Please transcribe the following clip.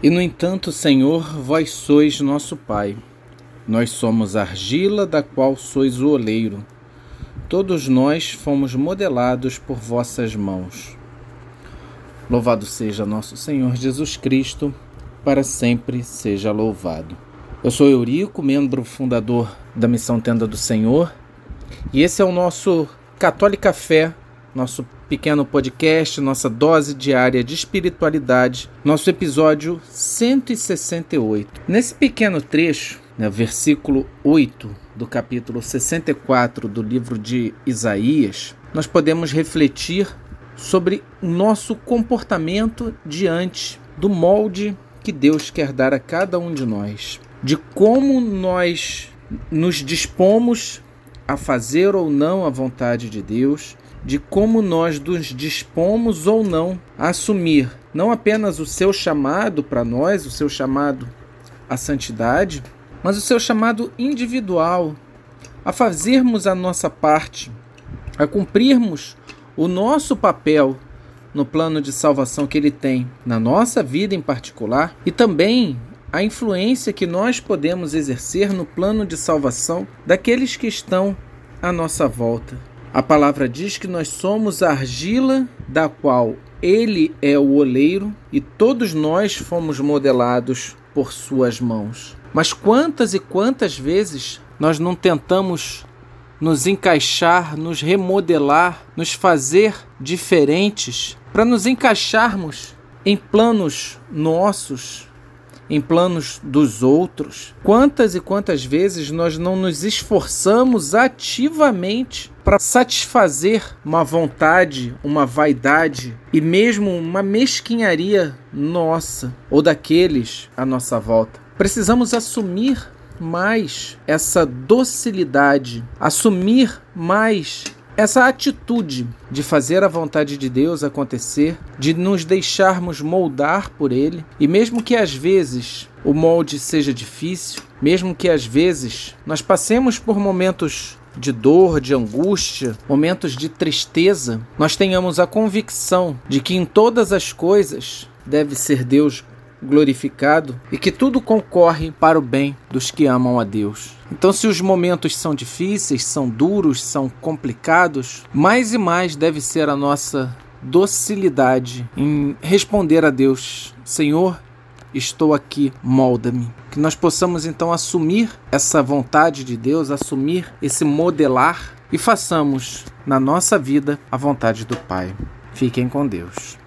E no entanto, Senhor, vós sois nosso Pai. Nós somos argila da qual sois o oleiro. Todos nós fomos modelados por vossas mãos. Louvado seja nosso Senhor Jesus Cristo, para sempre seja louvado. Eu sou Eurico, membro fundador da Missão Tenda do Senhor, e esse é o nosso Católica Fé, nosso pequeno podcast, nossa dose diária de espiritualidade, nosso episódio 168. Nesse pequeno trecho, né, versículo 8 do capítulo 64 do livro de Isaías, nós podemos refletir sobre nosso comportamento diante do molde que Deus quer dar a cada um de nós, de como nós nos dispomos a fazer ou não a vontade de Deus, de como nós nos dispomos ou não a assumir não apenas o seu chamado para nós, o seu chamado à santidade, mas o seu chamado individual, a fazermos a nossa parte, a cumprirmos o nosso papel no plano de salvação que ele tem na nossa vida em particular e também a influência que nós podemos exercer no plano de salvação daqueles que estão à nossa volta. A palavra diz que nós somos argila da qual ele é o oleiro e todos nós fomos modelados por suas mãos. Mas quantas e quantas vezes nós não tentamos nos encaixar, nos remodelar, nos fazer diferentes para nos encaixarmos em planos nossos, em planos dos outros. Quantas e quantas vezes nós não nos esforçamos ativamente para satisfazer uma vontade, uma vaidade e mesmo uma mesquinharia nossa ou daqueles à nossa volta? Precisamos assumir mais essa docilidade, assumir mais essa atitude de fazer a vontade de Deus acontecer, de nos deixarmos moldar por Ele, e mesmo que às vezes o molde seja difícil, mesmo que às vezes nós passemos por momentos de dor, de angústia, momentos de tristeza, nós tenhamos a convicção de que em todas as coisas deve ser Deus glorificado e que tudo concorre para o bem dos que amam a Deus. Então, se os momentos são difíceis, são duros, são complicados, mais e mais deve ser a nossa docilidade em responder a Deus: Senhor, estou aqui, molda-me. Que nós possamos então assumir essa vontade de Deus, assumir esse modelar e façamos na nossa vida a vontade do Pai. Fiquem com Deus.